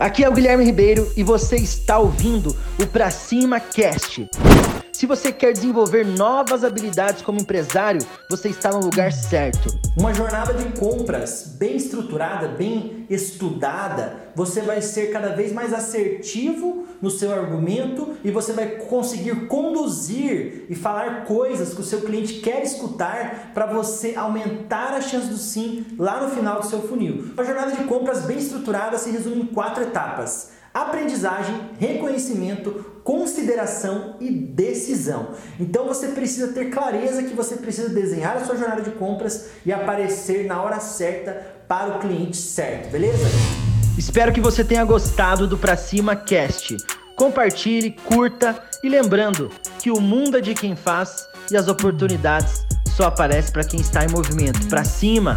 Aqui é o Guilherme Ribeiro e você está ouvindo o Pra Cima Cast. Se você quer desenvolver novas habilidades como empresário, você está no lugar certo. Uma jornada de compras bem estruturada, bem estudada, você vai ser cada vez mais assertivo no seu argumento e você vai conseguir conduzir e falar coisas que o seu cliente quer escutar para você aumentar a chance do sim lá no final do seu funil. Uma jornada de estruturada se resume em quatro etapas aprendizagem, reconhecimento, consideração e decisão. Então você precisa ter clareza que você precisa desenhar a sua jornada de compras e aparecer na hora certa para o cliente certo, beleza? Espero que você tenha gostado do Pra Cima Cast. Compartilhe, curta e lembrando que o mundo é de quem faz e as oportunidades só aparecem para quem está em movimento. Pra cima!